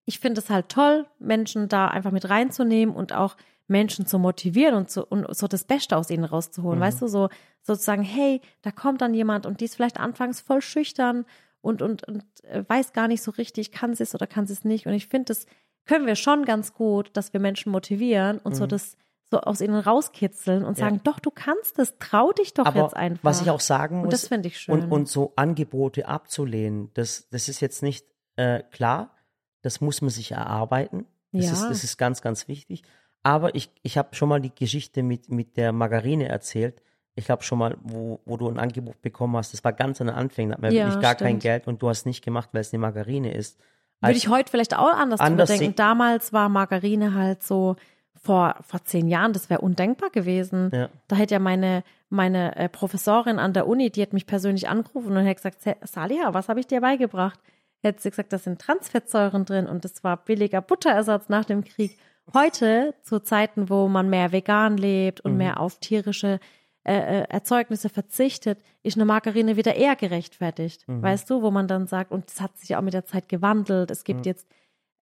ich finde es halt toll, Menschen da einfach mit reinzunehmen und auch Menschen zu motivieren und, zu, und so das Beste aus ihnen rauszuholen. Weißt du, so sozusagen, hey, da kommt dann jemand und die ist vielleicht anfangs voll schüchtern und, und, und äh, weiß gar nicht so richtig, kann sie es oder kann sie es nicht. Und ich finde, das können wir schon ganz gut, dass wir Menschen motivieren und so das so aus ihnen rauskitzeln und Mhm. Ja. sagen, doch, du kannst es, trau dich doch Aber jetzt einfach. was ich auch sagen muss, Und das finde ich schön. Und, und so Angebote abzulehnen, das, das ist jetzt nicht äh, klar, das muss man sich erarbeiten. Das, Ja. ist, das ist ganz, ganz wichtig. Aber ich, ich habe schon mal die Geschichte mit, mit der Margarine erzählt. Ich glaube schon mal, wo, wo du ein Angebot bekommen hast. Das war ganz an den Anfängen, da hatten wir Ja, wirklich gar kein stimmt. Geld und du hast nicht gemacht, weil es eine Margarine ist. Würde Als- ich heute vielleicht auch anders, Anders denken. Damals war Margarine halt so vor, vor zehn Jahren, das wäre undenkbar gewesen. Ja. Da hätte ja meine, meine äh, Professorin an der Uni, die hat mich persönlich angerufen und hätte gesagt, "Sa- Salia, was habe ich dir beigebracht? Hätte sie gesagt, da sind Transfettsäuren drin und das war billiger Butterersatz nach dem Krieg. Heute, zu Zeiten, wo man mehr vegan lebt und Mhm. mehr auf tierische äh, äh, Erzeugnisse verzichtet, ist eine Margarine wieder eher gerechtfertigt. Mhm. Weißt du, wo man dann sagt, und das hat sich ja auch mit der Zeit gewandelt. Es Mhm. gibt jetzt,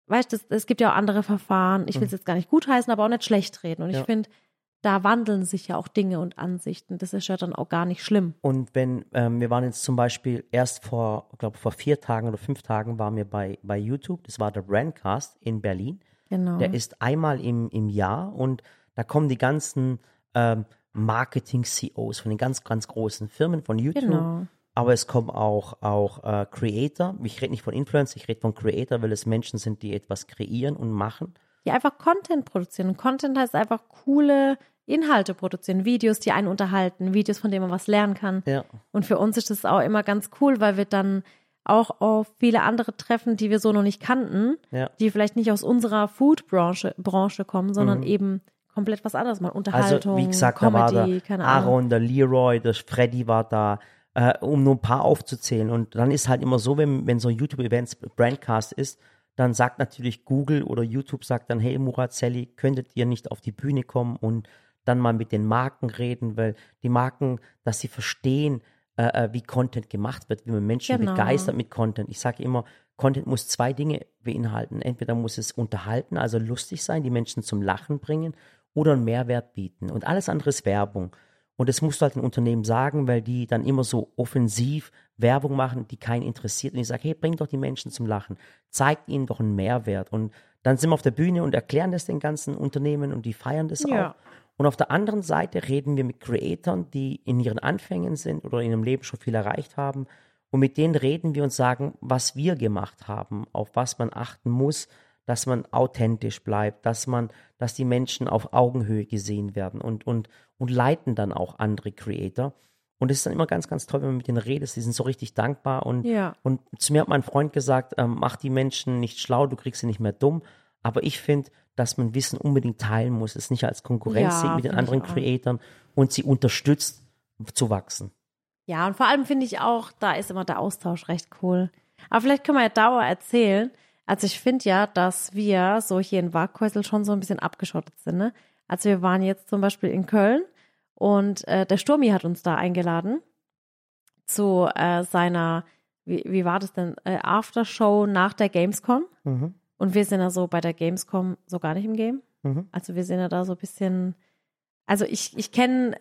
weißt du, es- es gibt ja auch andere Verfahren. Ich will es jetzt gar nicht gutheißen, aber auch nicht schlecht reden. Und ich Mhm. Ja. finde, da wandeln sich ja auch Dinge und Ansichten. Das ist ja dann auch gar nicht schlimm. Und wenn, ähm, wir waren jetzt zum Beispiel erst vor, glaube vor vier Tagen oder fünf Tagen waren wir bei, bei YouTube, das war der Brandcast in Berlin. Genau. Der ist einmal im, im Jahr und da kommen die ganzen ähm, Marketing-CEOs von den ganz, ganz großen Firmen von YouTube. Genau. Aber es kommen auch, auch äh, Creator. Ich rede nicht von Influencer, ich rede von Creator, weil es Menschen sind, die etwas kreieren und machen. die einfach Content produzieren. Und Content heißt einfach coole Inhalte produzieren, Videos, die einen unterhalten, Videos, von denen man was lernen kann. Ja. Und für uns ist das auch immer ganz cool, weil wir dann auch auf viele andere treffen, die wir so noch nicht kannten, Ja. die vielleicht nicht aus unserer Food-Branche Branche kommen, sondern eben komplett was anderes, mal Unterhaltung, Also, wie gesagt, Comedy, da war der keine Ahnung. Aaron, der Leroy, der Freddy war da, äh, um nur ein paar aufzuzählen. Und dann ist halt immer so, wenn, wenn so ein YouTube-Events Brandcast ist, dann sagt natürlich Google oder YouTube sagt dann, hey Murat Sally, könntet ihr nicht auf die Bühne kommen und dann mal mit den Marken reden, weil die Marken, dass sie verstehen, äh, äh, wie Content gemacht wird, wie man Menschen Genau. begeistert mit Content. Ich sage immer, Content muss zwei Dinge beinhalten. Entweder muss es unterhalten, also lustig sein, die Menschen zum Lachen bringen oder einen Mehrwert bieten. Und alles andere ist Werbung. Und das musst du halt den Unternehmen sagen, weil die dann immer so offensiv Werbung machen, die keinen interessiert. Und ich sage, hey, bring doch die Menschen zum Lachen. Zeigt ihnen doch einen Mehrwert. Und dann sind wir auf der Bühne und erklären das den ganzen Unternehmen und die feiern das Ja. auch. Und auf der anderen Seite reden wir mit Creatoren, die in ihren Anfängen sind oder in ihrem Leben schon viel erreicht haben. Und mit denen reden wir und sagen, was wir gemacht haben, auf was man achten muss, dass man authentisch bleibt, dass man, dass die Menschen auf Augenhöhe gesehen werden und, und, und leiten dann auch andere Creator. Und es ist dann immer ganz, ganz toll, wenn man mit denen redet. Sie sind so richtig dankbar. Und, Ja. und zu mir hat mein Freund gesagt, ähm, mach die Menschen nicht schlau, du kriegst sie nicht mehr dumm. Aber ich finde, dass man Wissen unbedingt teilen muss, es nicht als Konkurrenz Ja, sieht mit den anderen. Creatoren und sie unterstützt zu wachsen. Ja, und vor allem finde ich auch, da ist immer der Austausch recht cool. Aber vielleicht können wir ja Dauer erzählen. Also ich finde ja, dass wir so hier in Waghäusel schon so ein bisschen abgeschottet sind. Ne? Also wir waren jetzt zum Beispiel in Köln und äh, der Sturmi hat uns da eingeladen zu äh, seiner, wie, wie war das denn, äh, Aftershow nach der Gamescom. Mhm. Und wir sind ja so bei der Gamescom so gar nicht im Game. Mhm. Also wir sind ja da so ein bisschen, also ich, ich kenne,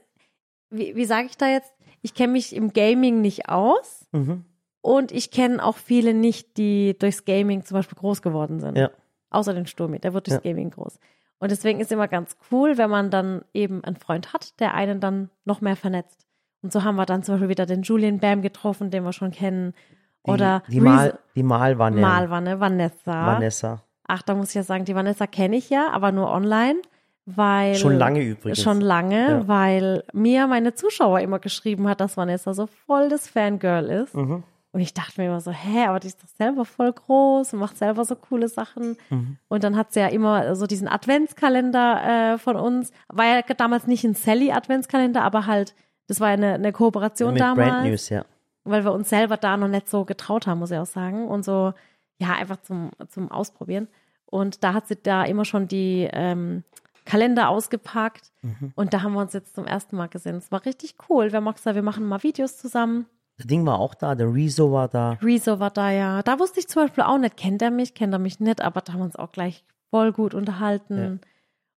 wie, wie sage ich da jetzt? Ich kenne mich im Gaming nicht aus Mhm. und ich kenne auch viele nicht, die durchs Gaming zum Beispiel groß geworden sind. Ja. Außer den Sturmi, der wird durchs Ja. Gaming groß. Und deswegen ist immer ganz cool, wenn man dann eben einen Freund hat, der einen dann noch mehr vernetzt. Und so haben wir dann zum Beispiel wieder den Julian Bam getroffen, den wir schon kennen. Die, Oder die, Reese- Mal, die Malwanne. Malwanne, Vanessa. Vanessa. Ach, da muss ich ja sagen, die Vanessa kenne ich ja, aber nur online, weil. Schon lange übrigens. Schon lange, Ja. weil mir meine Zuschauer immer geschrieben hat, dass Vanessa so voll das Fangirl ist. Mhm. Und ich dachte mir immer so, hä, aber die ist doch selber voll groß und macht selber so coole Sachen. Mhm. Und dann hat sie ja immer so diesen Adventskalender äh, von uns. War ja damals nicht ein Sally-Adventskalender, aber halt, das war eine, eine Kooperation Mit damals Brand News, ja. Weil wir uns selber da noch nicht so getraut haben, muss ich auch sagen. Und so, ja, einfach zum, zum Ausprobieren. Und da hat sie da immer schon die ähm, Kalender ausgepackt. Mhm. Und da haben wir uns jetzt zum ersten Mal gesehen. Es war richtig cool. Wir haben auch gesagt, wir machen mal Videos zusammen. Das Ding war auch da, der Rezo war da. Rezo war da ja. Da wusste ich zum Beispiel auch nicht, kennt er mich, kennt er mich nicht, aber da haben wir uns auch gleich voll gut unterhalten.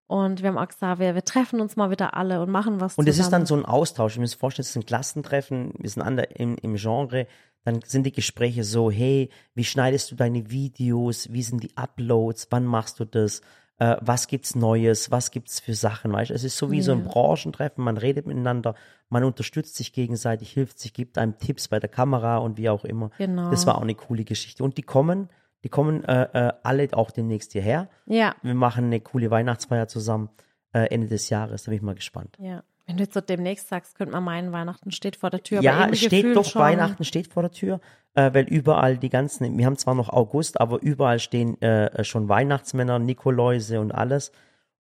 Und wir haben auch gesagt, wir, wir treffen uns mal wieder alle und machen was Und es ist dann so ein Austausch. Wir müssen uns vorstellen, es ist ein Klassentreffen, wir sind andere im, im Genre. Dann sind die Gespräche so, hey, wie schneidest du deine Videos? Wie sind die Uploads? Wann machst du das? Äh, was gibt's Neues? Was gibt's für Sachen? Weißt du, es ist so wie so ein Ja. Branchentreffen. Man redet miteinander, man unterstützt sich gegenseitig, hilft sich, gibt einem Tipps bei der Kamera und wie auch immer. Genau. Das war auch eine coole Geschichte. Und die kommen, die kommen äh, äh, alle auch demnächst hierher. Ja, Wir machen eine coole Weihnachtsfeier zusammen äh, Ende des Jahres. Da bin ich mal gespannt. ja. Wenn du jetzt so demnächst sagst, könnte man meinen, Weihnachten steht vor der Tür. Ja, es steht doch, schon- Weihnachten steht vor der Tür, äh, weil überall die ganzen, wir haben zwar noch August, aber überall stehen äh, schon Weihnachtsmänner, Nikoläuse und alles.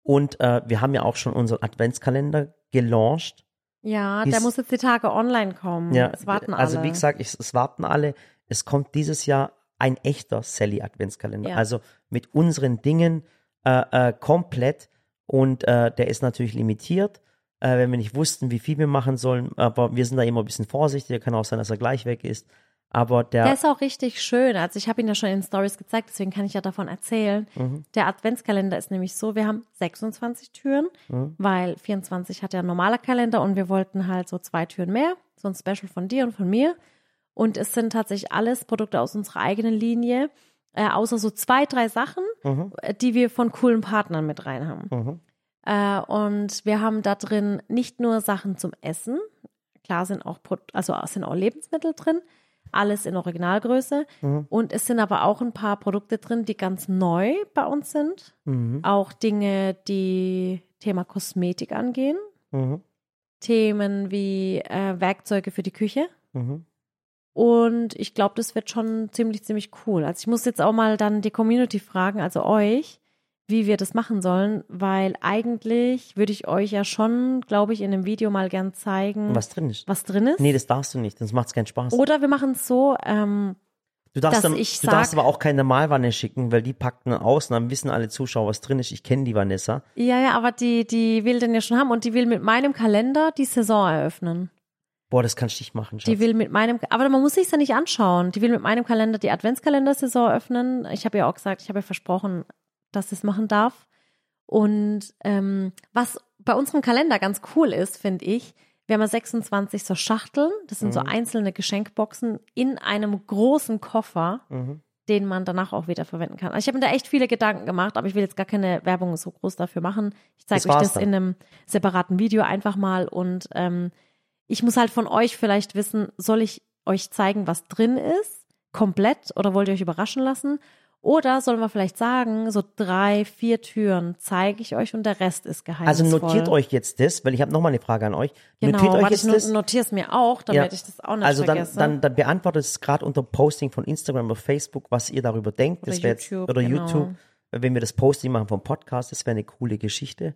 Und äh, wir haben ja auch schon unseren Adventskalender gelauncht. Ja, Dies- der muss jetzt die Tage online kommen. Ja, es warten alle. also wie gesagt, ich, es warten alle. Es kommt dieses Jahr ein echter Sally Adventskalender. Ja. Also mit unseren Dingen äh, äh, komplett und äh, der ist natürlich limitiert. Äh, wenn wir nicht wussten, wie viel wir machen sollen, aber wir sind da immer ein bisschen vorsichtig. Kann auch sein, dass er gleich weg ist. Aber der, Der ist auch richtig schön. Also ich habe ihn ja schon in Stories gezeigt, deswegen kann ich ja davon erzählen. Mhm. Der Adventskalender ist nämlich so, wir haben 26 Türen, Mhm. weil 24 hat ja ein normaler Kalender und wir wollten halt so zwei Türen mehr, so ein Special von dir und von mir. Und es sind tatsächlich alles Produkte aus unserer eigenen Linie, äh, außer so zwei, drei Sachen, Mhm. äh, die wir von coolen Partnern mit rein haben. Mhm. Äh, und wir haben da drin nicht nur Sachen zum Essen, klar sind auch, Pro- also sind auch Lebensmittel drin, alles in Originalgröße. Mhm. Und es sind aber auch ein paar Produkte drin, die ganz neu bei uns sind. Mhm. Auch Dinge, die Thema Kosmetik angehen. Mhm. Themen wie äh, Werkzeuge für die Küche. Und ich glaube, das wird schon ziemlich, ziemlich cool. Also ich muss jetzt auch mal dann die Community fragen, also euch, wie wir das machen sollen, weil eigentlich würde ich euch ja schon, glaube ich, in einem Video mal gern zeigen, Was drin ist. was drin ist. Nee, das darfst du nicht, sonst macht es keinen Spaß. Oder wir machen es so, ähm, Du darfst, dann, ich du darfst sag- aber auch keine Normalwanne schicken, weil die packt dann aus und dann wissen alle Zuschauer, was drin ist. Ich kenne die Vanessa. ja, ja, aber die, die will den ja schon haben und die will mit meinem Kalender die Saison eröffnen. Boah, das kannst du nicht machen, Schatz. Die will mit meinem, aber man muss sich ja nicht anschauen. Die will mit meinem Kalender die Adventskalendersaison öffnen. Ich habe ja auch gesagt, ich habe ja versprochen, dass sie es machen darf. Und ähm, was bei unserem Kalender ganz cool ist, finde ich, wir haben ja 26 so Schachteln. Das sind so Mhm. einzelne Geschenkboxen in einem großen Koffer, mhm. den man danach auch wieder verwenden kann. Also ich habe mir da echt viele Gedanken gemacht, aber ich will jetzt gar keine Werbung so groß dafür machen. Ich zeige euch das dann. in einem separaten Video einfach mal und ähm, ich muss halt von euch vielleicht wissen, soll ich euch zeigen, was drin ist, komplett, oder wollt ihr euch überraschen lassen? Oder sollen wir vielleicht sagen, so drei, vier Türen zeige ich euch und der Rest ist Also geheimnisvoll. notiert euch jetzt das, weil ich habe nochmal eine Frage an euch. Genau, notiert euch jetzt ich das. notiere es mir auch, damit Ja. ich das auch nicht Also dann, vergesse. dann, dann beantwortet es gerade unter Posting von Instagram oder Facebook, was ihr darüber denkt. Oder das wäre jetzt, YouTube, oder genau. YouTube, wenn wir das Posting machen vom Podcast, das wäre eine coole Geschichte.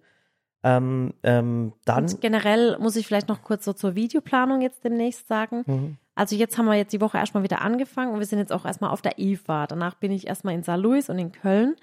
Ähm, ähm, dann, Und generell muss ich vielleicht noch kurz so zur Videoplanung jetzt demnächst sagen. Mhm. Also jetzt haben wir jetzt die Woche erstmal wieder angefangen und wir sind jetzt auch erstmal auf der IFA. Danach bin ich erstmal in St. Louis und in Köln.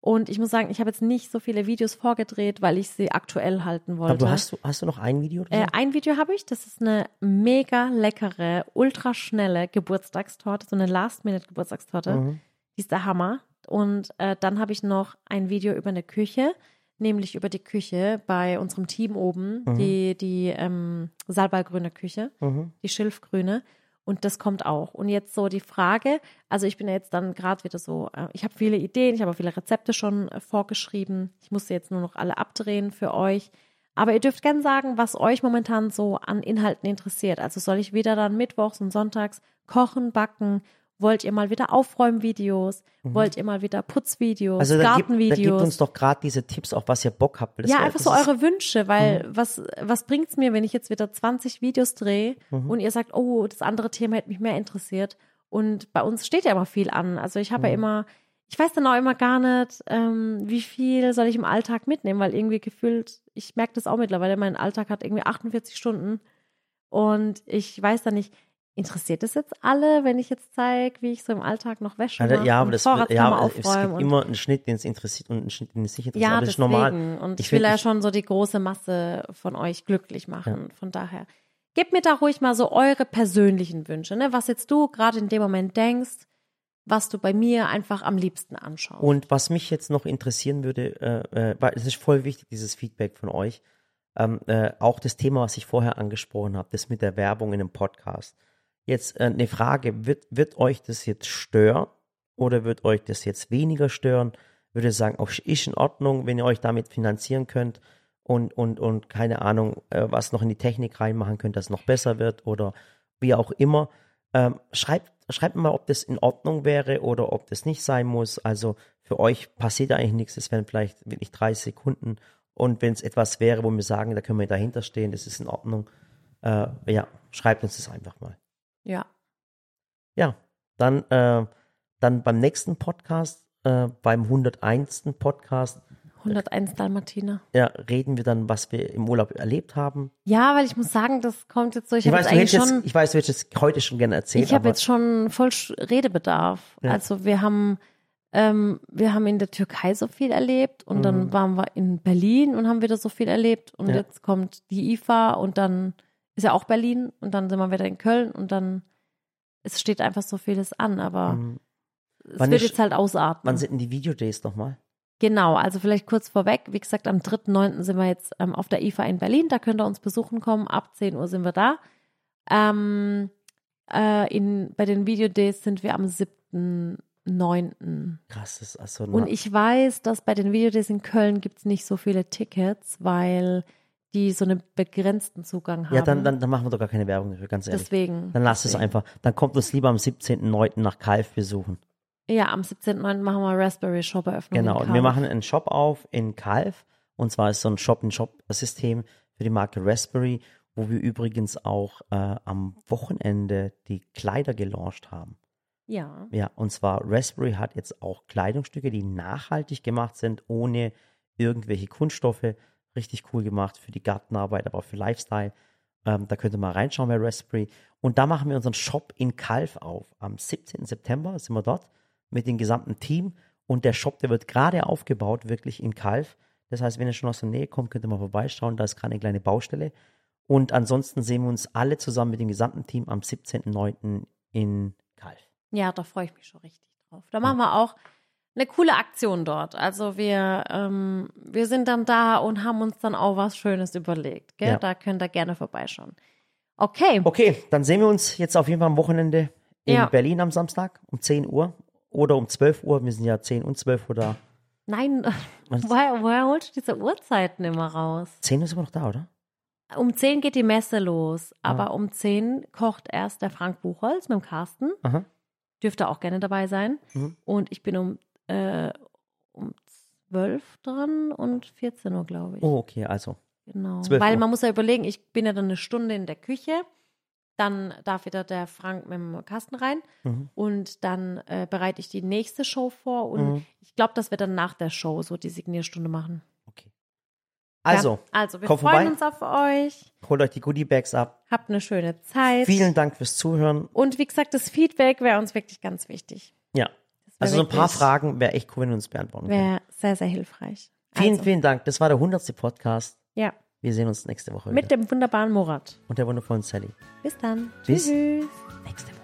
Und ich muss sagen, ich habe jetzt nicht so viele Videos vorgedreht, weil ich sie aktuell halten wollte. aber hast, du, hast du noch ein Video? Äh, ein Video habe ich, das ist eine mega leckere, ultraschnelle Geburtstagstorte, so eine Last-Minute-Geburtstagstorte. Mhm. Die ist der Hammer. Und äh, dann habe ich noch ein Video über eine Küche, nämlich über die Küche bei unserem Team oben, die, die ähm, Salbeigrüne Küche, Mhm. die Schilfgrüne. Und das kommt auch. Und jetzt so die Frage, also ich bin ja jetzt dann gerade wieder so, äh, ich habe viele Ideen, ich habe auch viele Rezepte schon äh, vorgeschrieben. Ich muss sie jetzt nur noch alle abdrehen für euch. Aber ihr dürft gerne sagen, was euch momentan so an Inhalten interessiert. Also soll ich wieder dann mittwochs und sonntags kochen, backen? Wollt ihr mal wieder Aufräumvideos? Wollt ihr mal wieder Putzvideos, Mhm. Also da gibt, da Gartenvideos? gibt uns doch gerade diese Tipps, auf was ihr Bock habt. Ja, einfach so eure Wünsche, weil Mhm. was, was bringt's mir, wenn ich jetzt wieder 20 Videos drehe Mhm. und ihr sagt, oh, das andere Thema hätte mich mehr interessiert. Und bei uns steht ja immer viel an. Also ich Mhm. habe ja immer, ich weiß dann auch immer gar nicht, ähm, wie viel soll ich im Alltag mitnehmen, weil irgendwie gefühlt, ich merke das auch mittlerweile, mein Alltag hat irgendwie 48 Stunden und ich weiß dann nicht, interessiert das jetzt alle, wenn ich jetzt zeige, wie ich so im Alltag noch Wäsche Also, mache ja, aber das wird, ja, aber es gibt immer einen Schnitt, den es interessiert und einen Schnitt, den es nicht interessiert. ja, das ist normal. Und Ich ich will ja schon so die große Masse von euch glücklich machen. Von daher, gebt mir da ruhig mal so eure persönlichen Wünsche, ne? was jetzt du gerade in dem Moment denkst, was du bei mir einfach am liebsten anschaust. Und was mich jetzt noch interessieren würde, äh, äh, weil es ist voll wichtig, dieses Feedback von euch, ähm, äh, auch das Thema, was ich vorher angesprochen habe, das mit der Werbung in einem Podcast. Jetzt äh, eine Frage, wird, wird euch das jetzt stören oder wird euch das jetzt weniger stören? Würde sagen, auch ist in Ordnung, wenn ihr euch damit finanzieren könnt und, und, und keine Ahnung, äh, was noch in die Technik reinmachen könnt, dass es noch besser wird oder wie auch immer. Ähm, schreibt, schreibt mal, ob das in Ordnung wäre oder ob das nicht sein muss. Also für euch passiert eigentlich nichts. Es wären vielleicht wirklich 30 Sekunden. Und wenn es etwas wäre, wo wir sagen, da können wir dahinter stehen, das ist in Ordnung. Äh, ja, schreibt uns das einfach mal. Ja. Ja, dann, äh, dann beim nächsten Podcast, äh, beim 101. Podcast, 101 Dalmatiner. ja, reden wir dann, was wir im Urlaub erlebt haben. Ja, weil ich muss sagen, das kommt jetzt so, ich, Ich habe weiß, jetzt du schon, jetzt, ich weiß, du hättest es heute schon gerne erzählt. ich habe jetzt schon voll Redebedarf. Ja. Also wir haben, ähm, wir haben in der Türkei so viel erlebt und dann waren wir in Berlin und haben wieder so viel erlebt und Mhm. Ja. jetzt kommt die IFA und dann ist ja auch Berlin und dann sind wir wieder in Köln und dann es steht einfach so vieles an, aber Mhm. es Wann wird ist- jetzt halt ausatmen. Wann sind denn die Videodays nochmal? Genau, also vielleicht kurz vorweg. Wie gesagt, am 3.9. sind wir jetzt ähm, auf der IFA in Berlin. Da könnt ihr uns besuchen kommen. Ab 10 Uhr sind wir da. Ähm, äh, in, bei den Videodays sind wir am 7.9. Krass, das ist also Und ich weiß, dass bei den Videodays in Köln gibt es nicht so viele Tickets, weil die so einen begrenzten Zugang haben. Ja, dann, dann, dann machen wir doch gar keine Werbung dafür, ganz ehrlich. Deswegen. Dann lass es deswegen. einfach. Dann kommt uns lieber am 17.09. nach Kalf besuchen. Ja, am 17.09. machen wir Raspberry Shop Eröffnung. Genau. Und wir machen einen Shop auf in Kalf. Und zwar ist so ein Shop-in-Shop-System für die Marke Raspberry, wo wir übrigens auch äh, am Wochenende die Kleider gelauncht haben. Ja. Ja, und zwar Raspberry hat jetzt auch Kleidungsstücke, die nachhaltig gemacht sind, ohne irgendwelche Kunststoffe. Richtig cool gemacht für die Gartenarbeit, aber auch für Lifestyle. Ähm, da könnt ihr mal reinschauen bei Raspberry. Und da machen wir unseren Shop in Kalf auf. Am 17. September sind wir dort mit dem gesamten Team. Und der Shop, der wird gerade aufgebaut, wirklich in Kalf. Das heißt, wenn ihr schon aus der Nähe kommt, könnt ihr mal vorbeischauen. Da ist gerade eine kleine Baustelle. Und ansonsten sehen wir uns alle zusammen mit dem gesamten Team am 17.09. in Kalf. Ja, da freue ich mich schon richtig drauf. Da machen wir auch eine coole Aktion dort. Also wir, ähm, wir sind dann da und haben uns dann auch was Schönes überlegt. Gell? Ja. Da könnt ihr gerne vorbeischauen. Okay. Okay, dann sehen wir uns jetzt auf jeden Fall am Wochenende in Ja. Berlin am Samstag um 10 Uhr oder um 12 Uhr. Wir sind ja 10 und 12 Uhr da. Nein, <laughs> woher, woher holst du diese Uhrzeiten immer raus? 10 Uhr sind wir noch da, oder? Um 10 geht die Messe los, Ah. aber um 10 kocht erst der Frank Buchholz mit dem Carsten. Aha. Dürfte auch gerne dabei sein. Mhm. Und ich bin um, äh, um 12 dran und 14 Uhr, glaube ich. Oh, okay, also. Genau. 12 Weil man muss ja überlegen, ich bin ja dann eine Stunde in der Küche, dann darf wieder der Frank mit dem Kasten rein Mhm. und dann äh, bereite ich die nächste Show vor und Mhm. ich glaube, dass wir dann nach der Show so die Signierstunde machen. Okay. Also, ja, also wir komm freuen vorbei. uns auf euch. holt euch die Goodie Bags ab. Habt eine schöne Zeit. Vielen Dank fürs Zuhören. Und wie gesagt, das Feedback wäre uns wirklich ganz wichtig. Ja. Also so ein paar Fragen wäre echt cool, wenn du uns beantworten. Wäre sehr, sehr hilfreich. Vielen, also, vielen Dank. Das war der 100. Podcast. Ja, Wir sehen uns nächste Woche mit wieder. dem wunderbaren Murat. Und der wundervollen Sally. Bis dann. Bis- Tschüss. Nächste Woche.